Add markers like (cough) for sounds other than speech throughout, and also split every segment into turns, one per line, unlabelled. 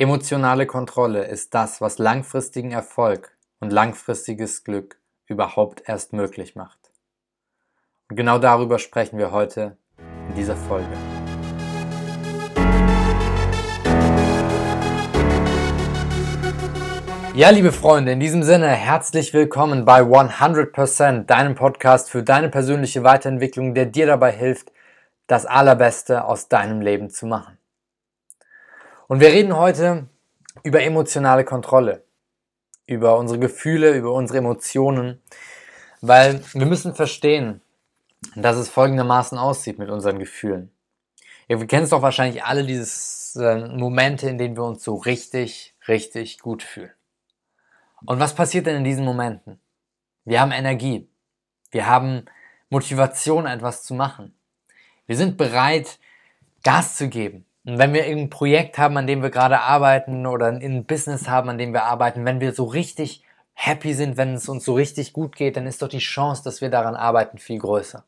Emotionale Kontrolle ist das, was langfristigen Erfolg und langfristiges Glück überhaupt erst möglich macht. Und genau darüber sprechen wir heute in dieser Folge. Ja, liebe Freunde, in diesem Sinne herzlich willkommen bei 100%, deinem Podcast für deine persönliche Weiterentwicklung, der dir dabei hilft, das Allerbeste aus deinem Leben zu machen. Und wir reden heute über emotionale Kontrolle, über unsere Gefühle, über unsere Emotionen, weil wir müssen verstehen, dass es folgendermaßen aussieht mit unseren Gefühlen. Ihr kennt es doch wahrscheinlich alle diese äh, Momente, in denen wir uns so richtig, richtig gut fühlen. Und was passiert denn in diesen Momenten? Wir haben Energie. Wir haben Motivation, etwas zu machen. Wir sind bereit, Gas zu geben. Und wenn wir irgendein Projekt haben, an dem wir gerade arbeiten oder ein Business haben, an dem wir arbeiten, wenn wir so richtig happy sind, wenn es uns so richtig gut geht, dann ist doch die Chance, dass wir daran arbeiten, viel größer.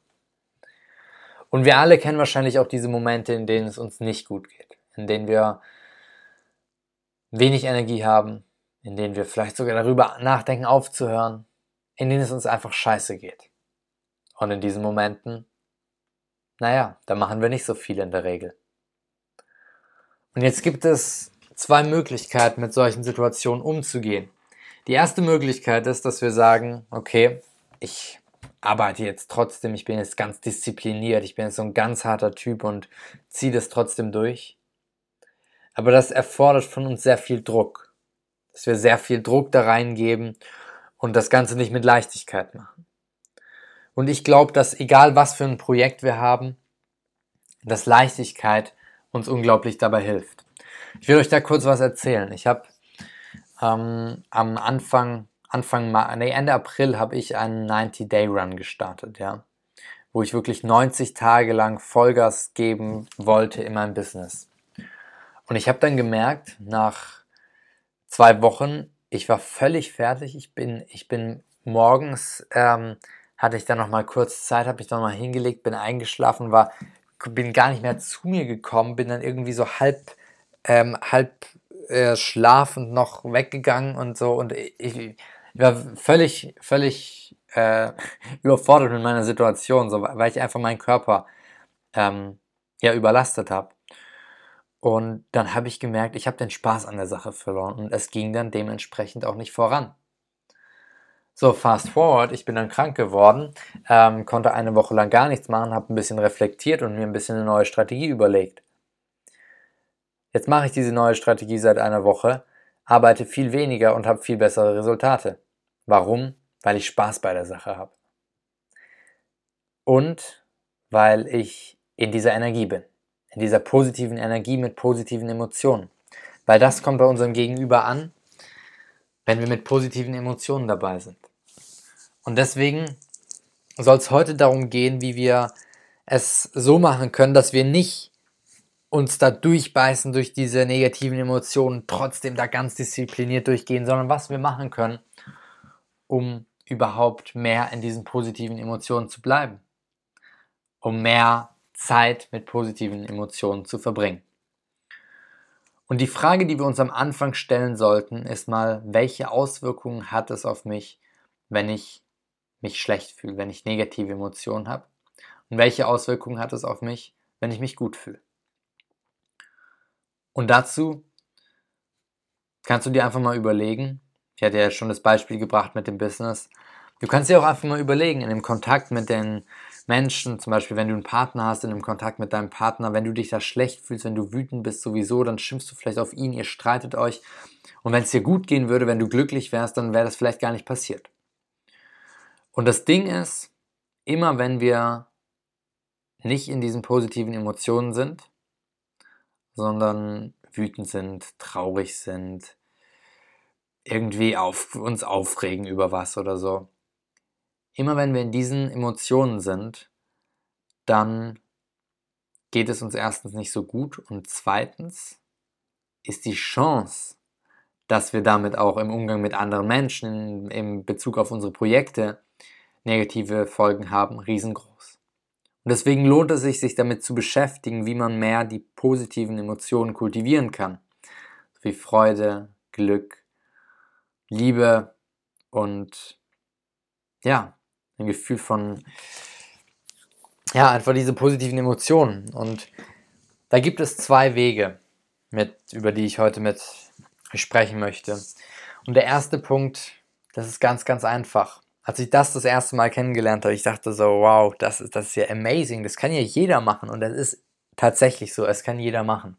Und wir alle kennen wahrscheinlich auch diese Momente, in denen es uns nicht gut geht, in denen wir wenig Energie haben, in denen wir vielleicht sogar darüber nachdenken, aufzuhören, in denen es uns einfach scheiße geht. Und in diesen Momenten, naja, da machen wir nicht so viel in der Regel. Und jetzt gibt es zwei Möglichkeiten, mit solchen Situationen umzugehen. Die erste Möglichkeit ist, dass wir sagen, okay, ich arbeite jetzt trotzdem, ich bin jetzt ganz diszipliniert, ich bin jetzt so ein ganz harter Typ und ziehe das trotzdem durch. Aber das erfordert von uns sehr viel Druck, dass wir sehr viel Druck da reingeben und das Ganze nicht mit Leichtigkeit machen. Und ich glaube, dass egal was für ein Projekt wir haben, dass Leichtigkeit uns unglaublich dabei hilft. Ich will euch da kurz was erzählen. Ich habe ähm, am Anfang, Anfang, nee, Ende April habe ich einen 90-Day-Run gestartet, ja, wo ich wirklich 90 Tage lang Vollgas geben wollte in meinem Business. Und ich habe dann gemerkt, nach zwei Wochen, ich war völlig fertig. Ich bin, ich bin morgens ähm, hatte ich dann noch mal kurz Zeit, habe ich dann mal hingelegt, bin eingeschlafen, war bin gar nicht mehr zu mir gekommen, bin dann irgendwie so halb, ähm, halb äh, schlafend noch weggegangen und so und ich, ich war völlig, völlig äh, (laughs) überfordert mit meiner Situation, so, weil ich einfach meinen Körper ähm, ja überlastet habe. Und dann habe ich gemerkt, ich habe den Spaß an der Sache verloren und es ging dann dementsprechend auch nicht voran. So, fast forward, ich bin dann krank geworden, ähm, konnte eine Woche lang gar nichts machen, habe ein bisschen reflektiert und mir ein bisschen eine neue Strategie überlegt. Jetzt mache ich diese neue Strategie seit einer Woche, arbeite viel weniger und habe viel bessere Resultate. Warum? Weil ich Spaß bei der Sache habe. Und weil ich in dieser Energie bin. In dieser positiven Energie mit positiven Emotionen. Weil das kommt bei unserem Gegenüber an wenn wir mit positiven Emotionen dabei sind. Und deswegen soll es heute darum gehen, wie wir es so machen können, dass wir nicht uns da durchbeißen durch diese negativen Emotionen, trotzdem da ganz diszipliniert durchgehen, sondern was wir machen können, um überhaupt mehr in diesen positiven Emotionen zu bleiben, um mehr Zeit mit positiven Emotionen zu verbringen. Und die Frage, die wir uns am Anfang stellen sollten, ist mal, welche Auswirkungen hat es auf mich, wenn ich mich schlecht fühle, wenn ich negative Emotionen habe? Und welche Auswirkungen hat es auf mich, wenn ich mich gut fühle? Und dazu kannst du dir einfach mal überlegen, ich hatte ja schon das Beispiel gebracht mit dem Business, du kannst dir auch einfach mal überlegen, in dem Kontakt mit den Menschen, zum Beispiel wenn du einen Partner hast, in einem Kontakt mit deinem Partner, wenn du dich da schlecht fühlst, wenn du wütend bist sowieso, dann schimpfst du vielleicht auf ihn, ihr streitet euch. Und wenn es dir gut gehen würde, wenn du glücklich wärst, dann wäre das vielleicht gar nicht passiert. Und das Ding ist, immer wenn wir nicht in diesen positiven Emotionen sind, sondern wütend sind, traurig sind, irgendwie auf uns aufregen über was oder so, immer wenn wir in diesen Emotionen sind, dann geht es uns erstens nicht so gut und zweitens ist die Chance, dass wir damit auch im Umgang mit anderen Menschen, im Bezug auf unsere Projekte negative Folgen haben, riesengroß. Und deswegen lohnt es sich, sich damit zu beschäftigen, wie man mehr die positiven Emotionen kultivieren kann. wie Freude, Glück, Liebe und ja, ein Gefühl von, ja, einfach diese positiven Emotionen. Und da gibt es zwei Wege, mit, über die ich heute mit sprechen möchte. Und der erste Punkt, das ist ganz, ganz einfach. Als ich das das erste Mal kennengelernt habe, ich dachte so, wow, das ist, das ist ja amazing, das kann ja jeder machen. Und das ist tatsächlich so, es kann jeder machen.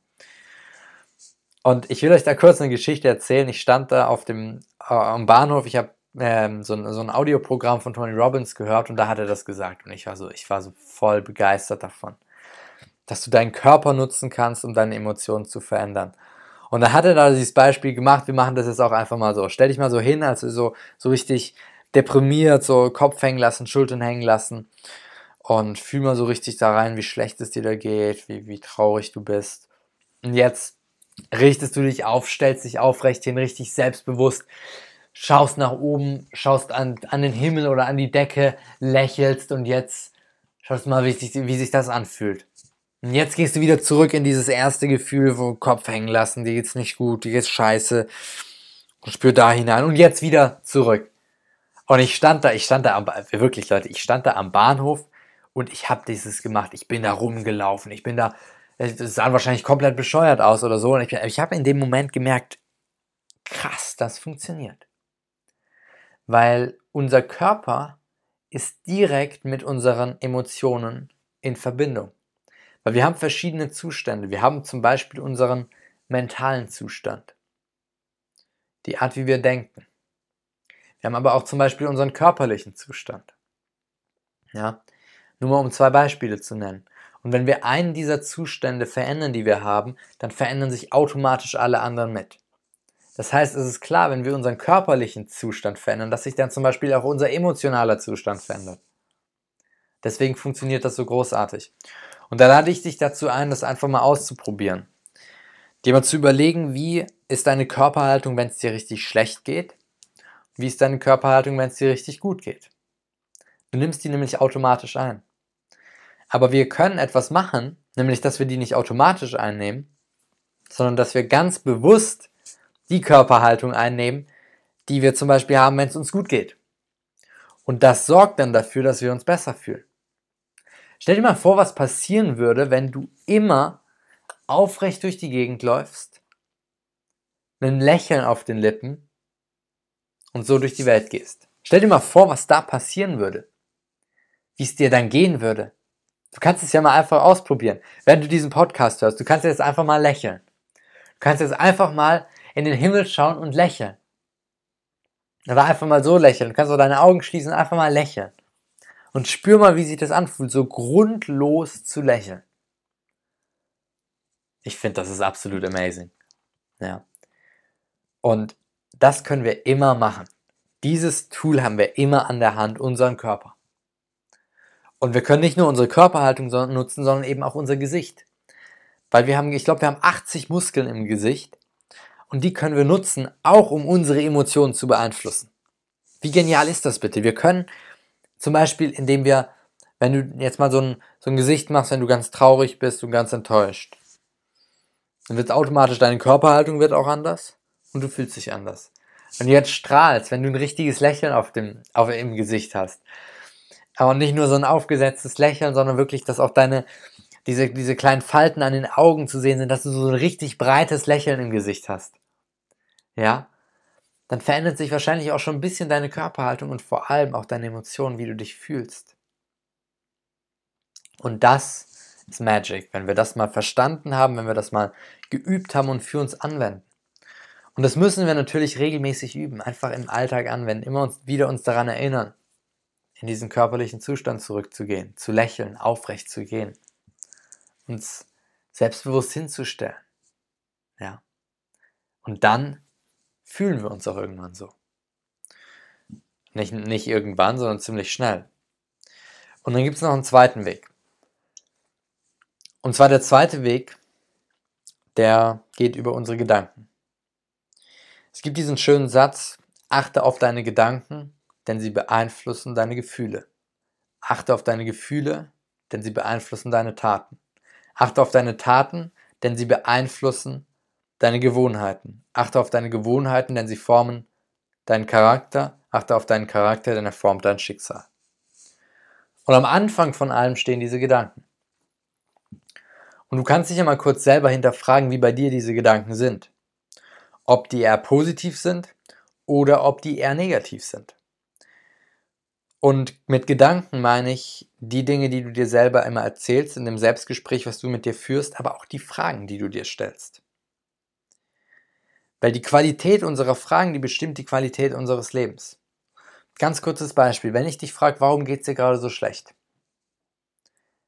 Und ich will euch da kurz eine Geschichte erzählen. Ich stand da auf dem äh, am Bahnhof, ich habe ähm, so, ein, so ein Audioprogramm von Tony Robbins gehört und da hat er das gesagt. Und ich war so, ich war so voll begeistert davon. Dass du deinen Körper nutzen kannst, um deine Emotionen zu verändern. Und da hat er da dieses Beispiel gemacht, wir machen das jetzt auch einfach mal so. Stell dich mal so hin, also so, so richtig deprimiert, so Kopf hängen lassen, Schultern hängen lassen. Und fühl mal so richtig da rein, wie schlecht es dir da geht, wie, wie traurig du bist. Und jetzt richtest du dich auf, stellst dich aufrecht hin, richtig selbstbewusst, schaust nach oben, schaust an, an den Himmel oder an die Decke, lächelst und jetzt schaust mal, wie sich, wie sich das anfühlt. Und jetzt gehst du wieder zurück in dieses erste Gefühl, wo Kopf hängen lassen, dir geht's nicht gut, dir geht's scheiße. Und spür da hinein und jetzt wieder zurück. Und ich stand da, ich stand da am, wirklich Leute, ich stand da am Bahnhof und ich habe dieses gemacht. Ich bin da rumgelaufen, ich bin da, es sah wahrscheinlich komplett bescheuert aus oder so. Und ich, ich habe in dem Moment gemerkt, krass, das funktioniert. Weil unser Körper ist direkt mit unseren Emotionen in Verbindung. Weil wir haben verschiedene Zustände. Wir haben zum Beispiel unseren mentalen Zustand. Die Art, wie wir denken. Wir haben aber auch zum Beispiel unseren körperlichen Zustand. Ja, nur mal um zwei Beispiele zu nennen. Und wenn wir einen dieser Zustände verändern, die wir haben, dann verändern sich automatisch alle anderen mit. Das heißt, es ist klar, wenn wir unseren körperlichen Zustand verändern, dass sich dann zum Beispiel auch unser emotionaler Zustand verändert. Deswegen funktioniert das so großartig. Und da lade ich dich dazu ein, das einfach mal auszuprobieren. Dir mal zu überlegen, wie ist deine Körperhaltung, wenn es dir richtig schlecht geht? Wie ist deine Körperhaltung, wenn es dir richtig gut geht? Du nimmst die nämlich automatisch ein. Aber wir können etwas machen, nämlich dass wir die nicht automatisch einnehmen, sondern dass wir ganz bewusst die Körperhaltung einnehmen, die wir zum Beispiel haben, wenn es uns gut geht. Und das sorgt dann dafür, dass wir uns besser fühlen. Stell dir mal vor, was passieren würde, wenn du immer aufrecht durch die Gegend läufst, mit einem Lächeln auf den Lippen und so durch die Welt gehst. Stell dir mal vor, was da passieren würde. Wie es dir dann gehen würde. Du kannst es ja mal einfach ausprobieren. Wenn du diesen Podcast hörst, du kannst jetzt einfach mal lächeln. Du kannst jetzt einfach mal in den Himmel schauen und lächeln. Oder einfach mal so lächeln. Du kannst auch deine Augen schließen und einfach mal lächeln. Und spür mal, wie sich das anfühlt, so grundlos zu lächeln. Ich finde, das ist absolut amazing. Ja. Und das können wir immer machen. Dieses Tool haben wir immer an der Hand, unseren Körper. Und wir können nicht nur unsere Körperhaltung nutzen, sondern eben auch unser Gesicht. Weil wir haben, ich glaube, wir haben 80 Muskeln im Gesicht und die können wir nutzen, auch um unsere Emotionen zu beeinflussen. Wie genial ist das bitte? Wir können zum Beispiel, indem wir, wenn du jetzt mal so ein, so ein Gesicht machst, wenn du ganz traurig bist und ganz enttäuscht, dann wird automatisch deine Körperhaltung wird auch anders und du fühlst dich anders. Du jetzt strahlst, wenn du ein richtiges Lächeln auf dem, auf, im Gesicht hast, aber nicht nur so ein aufgesetztes Lächeln, sondern wirklich, dass auch deine, diese, diese kleinen Falten an den Augen zu sehen sind, dass du so ein richtig breites Lächeln im Gesicht hast. Ja? dann verändert sich wahrscheinlich auch schon ein bisschen deine Körperhaltung und vor allem auch deine Emotionen, wie du dich fühlst. Und das ist Magic, wenn wir das mal verstanden haben, wenn wir das mal geübt haben und für uns anwenden. Und das müssen wir natürlich regelmäßig üben, einfach im Alltag anwenden, immer uns, wieder uns daran erinnern, in diesen körperlichen Zustand zurückzugehen, zu lächeln, aufrecht zu gehen, uns selbstbewusst hinzustellen. Ja. Und dann fühlen wir uns auch irgendwann so. Nicht, nicht irgendwann, sondern ziemlich schnell. Und dann gibt es noch einen zweiten Weg. Und zwar der zweite Weg, der geht über unsere Gedanken. Es gibt diesen schönen Satz, achte auf deine Gedanken, denn sie beeinflussen deine Gefühle. Achte auf deine Gefühle, denn sie beeinflussen deine Taten. Achte auf deine Taten, denn sie beeinflussen deine Gewohnheiten. Achte auf deine Gewohnheiten, denn sie formen deinen Charakter. Achte auf deinen Charakter, denn er formt dein Schicksal. Und am Anfang von allem stehen diese Gedanken. Und du kannst dich ja mal kurz selber hinterfragen, wie bei dir diese Gedanken sind. Ob die eher positiv sind oder ob die eher negativ sind. Und mit Gedanken meine ich die Dinge, die du dir selber immer erzählst in dem Selbstgespräch, was du mit dir führst, aber auch die Fragen, die du dir stellst. Weil die Qualität unserer Fragen, die bestimmt die Qualität unseres Lebens. Ganz kurzes Beispiel. Wenn ich dich frage, warum geht es dir gerade so schlecht?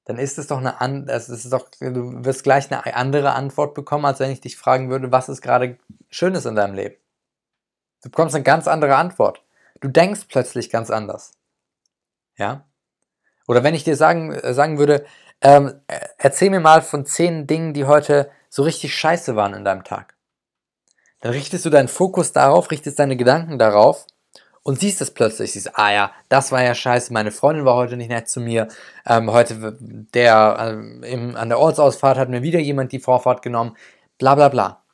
Dann ist es doch eine an, das ist doch, du wirst gleich eine andere Antwort bekommen, als wenn ich dich fragen würde, was ist gerade Schönes in deinem Leben. Du bekommst eine ganz andere Antwort. Du denkst plötzlich ganz anders. Ja? Oder wenn ich dir sagen, äh, sagen würde, ähm, erzähl mir mal von zehn Dingen, die heute so richtig scheiße waren in deinem Tag. Dann richtest du deinen Fokus darauf, richtest deine Gedanken darauf und siehst es plötzlich, siehst, ah ja, das war ja scheiße, meine Freundin war heute nicht nett zu mir, ähm, heute der äh, im, an der Ortsausfahrt hat mir wieder jemand die Vorfahrt genommen, bla bla bla.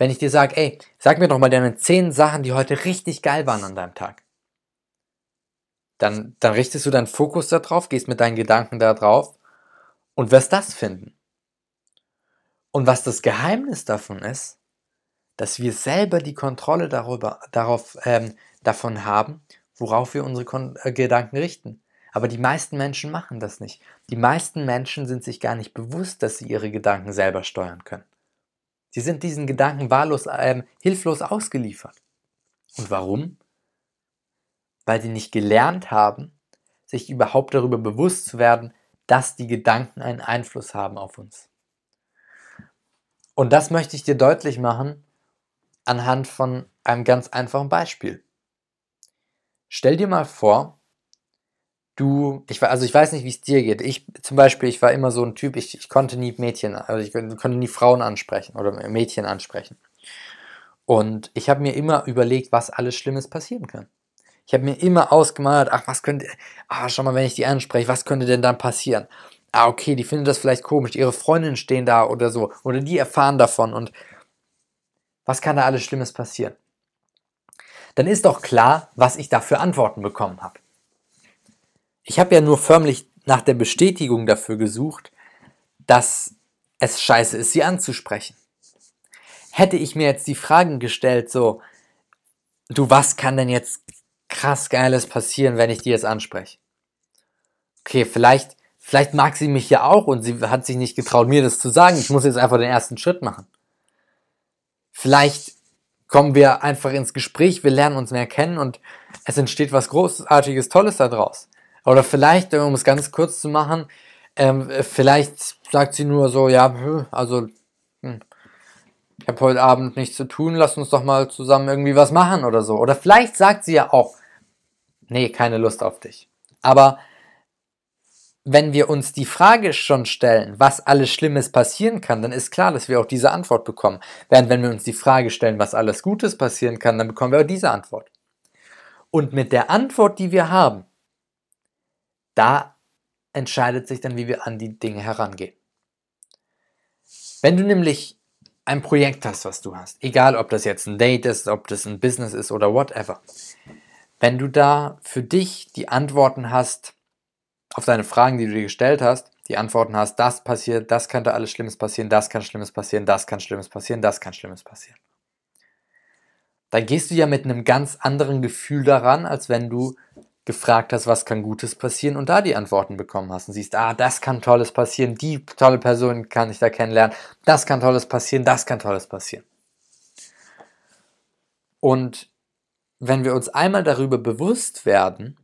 Wenn ich dir sage, ey, sag mir doch mal deine zehn Sachen, die heute richtig geil waren an deinem Tag. Dann, dann richtest du deinen Fokus darauf, gehst mit deinen Gedanken da drauf und wirst das finden. Und was das Geheimnis davon ist, dass wir selber die Kontrolle darüber, darauf ähm, davon haben, worauf wir unsere Kon äh, Gedanken richten. Aber die meisten Menschen machen das nicht. Die meisten Menschen sind sich gar nicht bewusst, dass sie ihre Gedanken selber steuern können. Sie sind diesen Gedanken wahllos, ähm, hilflos ausgeliefert. Und warum? Weil sie nicht gelernt haben, sich überhaupt darüber bewusst zu werden, dass die Gedanken einen Einfluss haben auf uns. Und das möchte ich dir deutlich machen anhand von einem ganz einfachen Beispiel. Stell dir mal vor, du, ich war, also ich weiß nicht, wie es dir geht. Ich zum Beispiel, ich war immer so ein Typ, ich, ich konnte nie Mädchen, also ich konnte nie Frauen ansprechen oder Mädchen ansprechen. Und ich habe mir immer überlegt, was alles Schlimmes passieren kann. Ich habe mir immer ausgemalt, ach, was könnte, ah, schau mal, wenn ich die anspreche, was könnte denn dann passieren? Ah, okay, die finden das vielleicht komisch, ihre Freundinnen stehen da oder so, oder die erfahren davon und was kann da alles Schlimmes passieren? dann ist doch klar, was ich da für Antworten bekommen habe. Ich habe ja nur förmlich nach der Bestätigung dafür gesucht, dass es scheiße ist, sie anzusprechen. Hätte ich mir jetzt die Fragen gestellt, so, du, was kann denn jetzt krass Geiles passieren, wenn ich die jetzt anspreche? Okay, vielleicht, vielleicht mag sie mich ja auch und sie hat sich nicht getraut, mir das zu sagen. Ich muss jetzt einfach den ersten Schritt machen. Vielleicht kommen wir einfach ins Gespräch, wir lernen uns mehr kennen und es entsteht was Großartiges, Tolles daraus. Oder vielleicht, um es ganz kurz zu machen, ähm, vielleicht sagt sie nur so, ja, also hm, ich habe heute Abend nichts zu tun, lass uns doch mal zusammen irgendwie was machen oder so. Oder vielleicht sagt sie ja auch, nee, keine Lust auf dich. Aber wenn wir uns die Frage schon stellen, was alles Schlimmes passieren kann, dann ist klar, dass wir auch diese Antwort bekommen. Während wenn wir uns die Frage stellen, was alles Gutes passieren kann, dann bekommen wir auch diese Antwort. Und mit der Antwort, die wir haben, da entscheidet sich dann, wie wir an die Dinge herangehen. Wenn du nämlich ein Projekt hast, was du hast, egal ob das jetzt ein Date ist, ob das ein Business ist oder whatever, wenn du da für dich die Antworten hast, auf deine Fragen, die du dir gestellt hast, die Antworten hast, das passiert, das könnte alles Schlimmes passieren, das kann Schlimmes passieren, das kann Schlimmes passieren, das kann Schlimmes passieren. Dann gehst du ja mit einem ganz anderen Gefühl daran, als wenn du gefragt hast, was kann Gutes passieren und da die Antworten bekommen hast und siehst, ah, das kann Tolles passieren, die tolle Person kann ich da kennenlernen, das kann Tolles passieren, das kann Tolles passieren. Und wenn wir uns einmal darüber bewusst werden,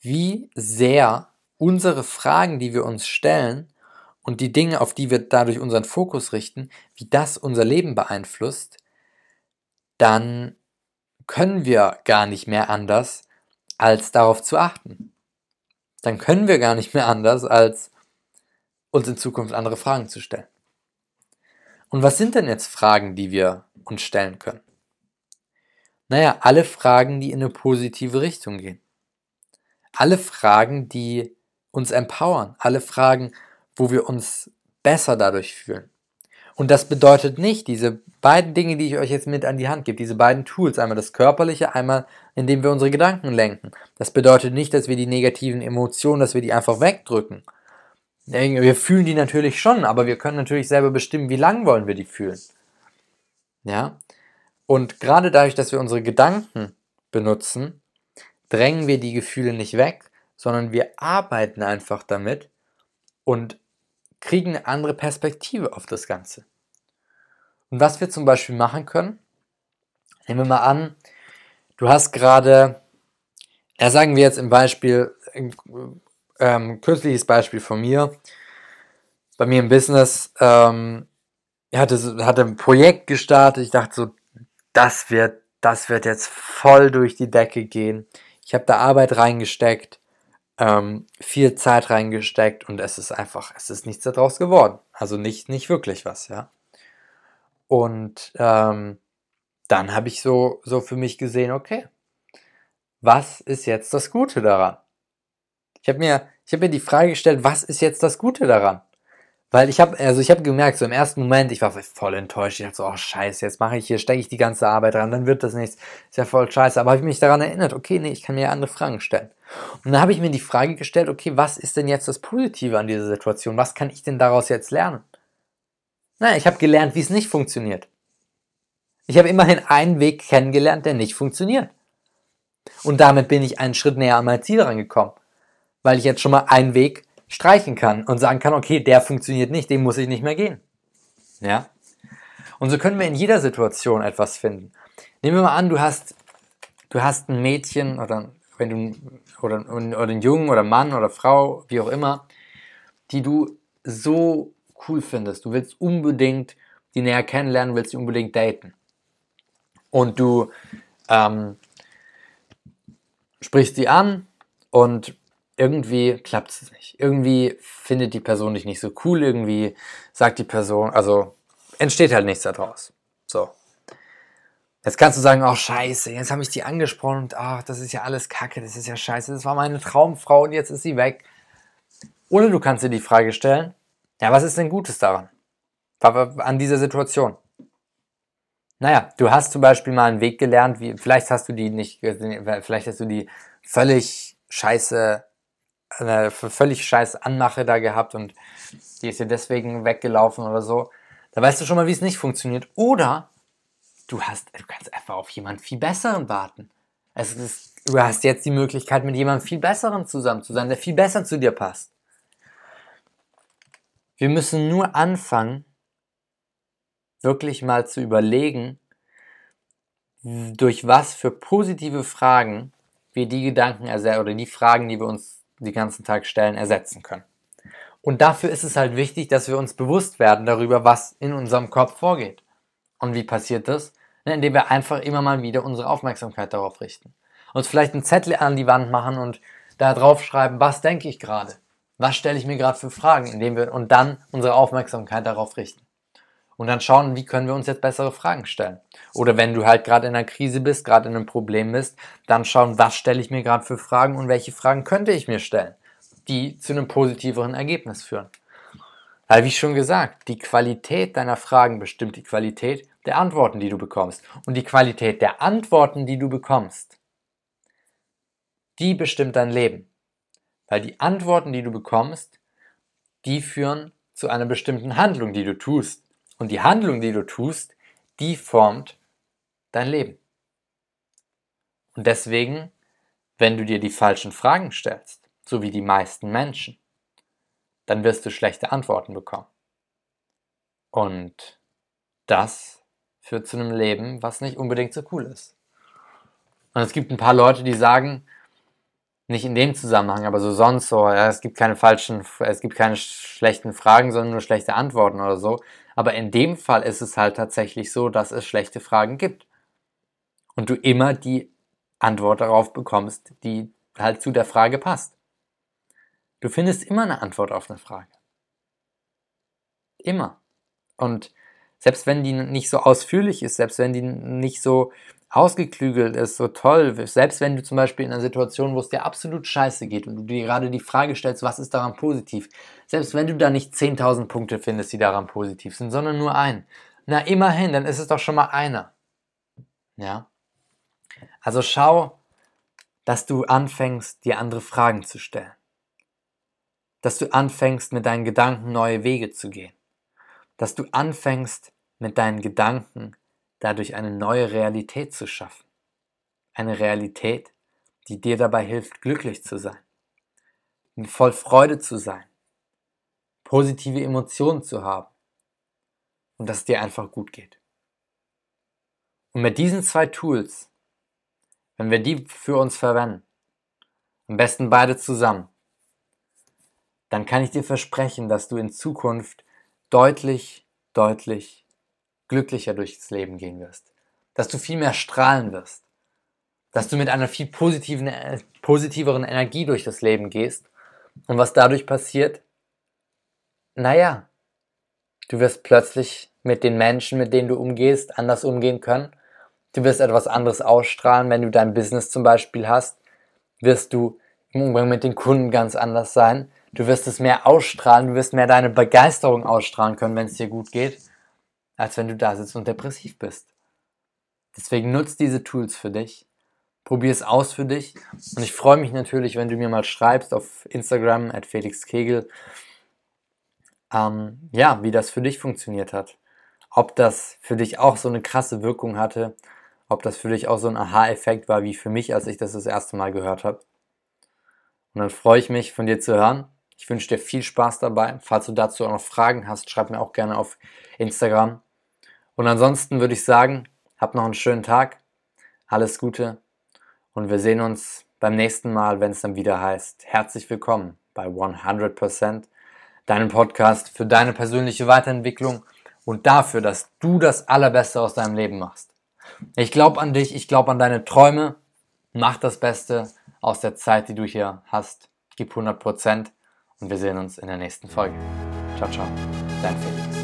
wie sehr unsere Fragen, die wir uns stellen und die Dinge, auf die wir dadurch unseren Fokus richten, wie das unser Leben beeinflusst, dann können wir gar nicht mehr anders, als darauf zu achten. Dann können wir gar nicht mehr anders, als uns in Zukunft andere Fragen zu stellen. Und was sind denn jetzt Fragen, die wir uns stellen können? Naja, alle Fragen, die in eine positive Richtung gehen alle Fragen, die uns empowern, alle Fragen, wo wir uns besser dadurch fühlen. Und das bedeutet nicht, diese beiden Dinge, die ich euch jetzt mit an die Hand gebe, diese beiden Tools, einmal das Körperliche, einmal indem wir unsere Gedanken lenken. Das bedeutet nicht, dass wir die negativen Emotionen, dass wir die einfach wegdrücken. Wir fühlen die natürlich schon, aber wir können natürlich selber bestimmen, wie lang wollen wir die fühlen. Ja? Und gerade dadurch, dass wir unsere Gedanken benutzen, drängen wir die Gefühle nicht weg, sondern wir arbeiten einfach damit und kriegen eine andere Perspektive auf das Ganze. Und was wir zum Beispiel machen können, nehmen wir mal an, du hast gerade, ja sagen wir jetzt im Beispiel, ähm, kürzliches Beispiel von mir, bei mir im Business, ähm, ich hatte, hatte ein Projekt gestartet, ich dachte so, das wird, das wird jetzt voll durch die Decke gehen. Ich habe da Arbeit reingesteckt, ähm, viel Zeit reingesteckt und es ist einfach, es ist nichts daraus geworden. Also nicht, nicht wirklich was, ja. Und ähm, dann habe ich so, so für mich gesehen, okay, was ist jetzt das Gute daran? Ich habe mir, ich habe mir die Frage gestellt, was ist jetzt das Gute daran? Weil ich habe, also ich habe gemerkt, so im ersten Moment, ich war voll enttäuscht. Ich dachte so, oh scheiße, jetzt mache ich hier, stecke ich die ganze Arbeit dran, dann wird das nichts. Ist ja voll scheiße. Aber habe ich mich daran erinnert, okay, nee, ich kann mir andere Fragen stellen. Und dann habe ich mir die Frage gestellt, okay, was ist denn jetzt das Positive an dieser Situation? Was kann ich denn daraus jetzt lernen? Na, ich habe gelernt, wie es nicht funktioniert. Ich habe immerhin einen Weg kennengelernt, der nicht funktioniert. Und damit bin ich einen Schritt näher an mein Ziel rangekommen. Weil ich jetzt schon mal einen Weg streichen kann und sagen kann, okay, der funktioniert nicht, den muss ich nicht mehr gehen. Ja? Und so können wir in jeder Situation etwas finden. Nehmen wir mal an, du hast, du hast ein Mädchen oder wenn du oder, oder einen Jungen oder Mann oder Frau, wie auch immer, die du so cool findest. Du willst unbedingt die näher kennenlernen, willst sie unbedingt daten. Und du ähm, sprichst sie an und irgendwie klappt es nicht. Irgendwie findet die Person dich nicht so cool, irgendwie sagt die Person, also entsteht halt nichts daraus. So. Jetzt kannst du sagen, oh scheiße, jetzt habe ich die angesprochen und ach, das ist ja alles Kacke, das ist ja scheiße, das war meine Traumfrau und jetzt ist sie weg. Oder du kannst dir die Frage stellen, ja, was ist denn Gutes daran? An dieser Situation. Naja, du hast zum Beispiel mal einen Weg gelernt, wie, vielleicht hast du die nicht, vielleicht hast du die völlig scheiße eine völlig scheiß Anmache da gehabt und die ist dir deswegen weggelaufen oder so. Da weißt du schon mal, wie es nicht funktioniert. Oder du hast, du kannst einfach auf jemanden viel besseren warten. Es ist, du hast jetzt die Möglichkeit, mit jemandem viel besseren zusammen zu sein, der viel besser zu dir passt. Wir müssen nur anfangen, wirklich mal zu überlegen, durch was für positive Fragen wir die Gedanken oder die Fragen, die wir uns die ganzen Tag stellen, ersetzen können. Und dafür ist es halt wichtig, dass wir uns bewusst werden darüber, was in unserem Kopf vorgeht. Und wie passiert das? Ne, indem wir einfach immer mal wieder unsere Aufmerksamkeit darauf richten. Uns vielleicht einen Zettel an die Wand machen und da drauf schreiben, was denke ich gerade? Was stelle ich mir gerade für Fragen, indem wir und dann unsere Aufmerksamkeit darauf richten. Und dann schauen, wie können wir uns jetzt bessere Fragen stellen. Oder wenn du halt gerade in einer Krise bist, gerade in einem Problem bist, dann schauen, was stelle ich mir gerade für Fragen und welche Fragen könnte ich mir stellen, die zu einem positiveren Ergebnis führen. Weil wie schon gesagt, die Qualität deiner Fragen bestimmt die Qualität der Antworten, die du bekommst. Und die Qualität der Antworten, die du bekommst, die bestimmt dein Leben. Weil die Antworten, die du bekommst, die führen zu einer bestimmten Handlung, die du tust. Und die Handlung, die du tust, die formt dein Leben. Und deswegen, wenn du dir die falschen Fragen stellst, so wie die meisten Menschen, dann wirst du schlechte Antworten bekommen. Und das führt zu einem Leben, was nicht unbedingt so cool ist. Und es gibt ein paar Leute, die sagen, nicht in dem Zusammenhang, aber so sonst so, ja, es gibt keine falschen, es gibt keine schlechten Fragen, sondern nur schlechte Antworten oder so. Aber in dem Fall ist es halt tatsächlich so, dass es schlechte Fragen gibt. Und du immer die Antwort darauf bekommst, die halt zu der Frage passt. Du findest immer eine Antwort auf eine Frage. Immer. Und selbst wenn die nicht so ausführlich ist, selbst wenn die nicht so ausgeklügelt ist, so toll, selbst wenn du zum Beispiel in einer Situation, wo es dir absolut scheiße geht und du dir gerade die Frage stellst, was ist daran positiv, selbst wenn du da nicht 10.000 Punkte findest, die daran positiv sind, sondern nur ein, na immerhin, dann ist es doch schon mal einer. Ja? Also schau, dass du anfängst, dir andere Fragen zu stellen. Dass du anfängst, mit deinen Gedanken neue Wege zu gehen. Dass du anfängst, mit deinen Gedanken dadurch eine neue Realität zu schaffen. Eine Realität, die dir dabei hilft, glücklich zu sein, voll Freude zu sein, positive Emotionen zu haben und dass es dir einfach gut geht. Und mit diesen zwei Tools, wenn wir die für uns verwenden, am besten beide zusammen, dann kann ich dir versprechen, dass du in Zukunft deutlich, deutlich glücklicher durchs Leben gehen wirst, dass du viel mehr strahlen wirst, dass du mit einer viel positiven, äh, positiveren Energie durch das Leben gehst. Und was dadurch passiert? Naja, du wirst plötzlich mit den Menschen, mit denen du umgehst, anders umgehen können. Du wirst etwas anderes ausstrahlen, wenn du dein Business zum Beispiel hast, wirst du im Umgang mit den Kunden ganz anders sein. Du wirst es mehr ausstrahlen, du wirst mehr deine Begeisterung ausstrahlen können, wenn es dir gut geht als wenn du da sitzt und depressiv bist. Deswegen nutzt diese Tools für dich. Probier es aus für dich. Und ich freue mich natürlich, wenn du mir mal schreibst auf Instagram at Felix Kegel, ähm, ja, wie das für dich funktioniert hat. Ob das für dich auch so eine krasse Wirkung hatte, ob das für dich auch so ein Aha-Effekt war wie für mich, als ich das das erste Mal gehört habe. Und dann freue ich mich, von dir zu hören. Ich wünsche dir viel Spaß dabei. Falls du dazu auch noch Fragen hast, schreib mir auch gerne auf Instagram. Und ansonsten würde ich sagen, hab noch einen schönen Tag, alles Gute und wir sehen uns beim nächsten Mal, wenn es dann wieder heißt, herzlich willkommen bei 100%, deinem Podcast für deine persönliche Weiterentwicklung und dafür, dass du das Allerbeste aus deinem Leben machst. Ich glaube an dich, ich glaube an deine Träume, mach das Beste aus der Zeit, die du hier hast, gib 100% und wir sehen uns in der nächsten Folge. Ciao, ciao, dein Felix.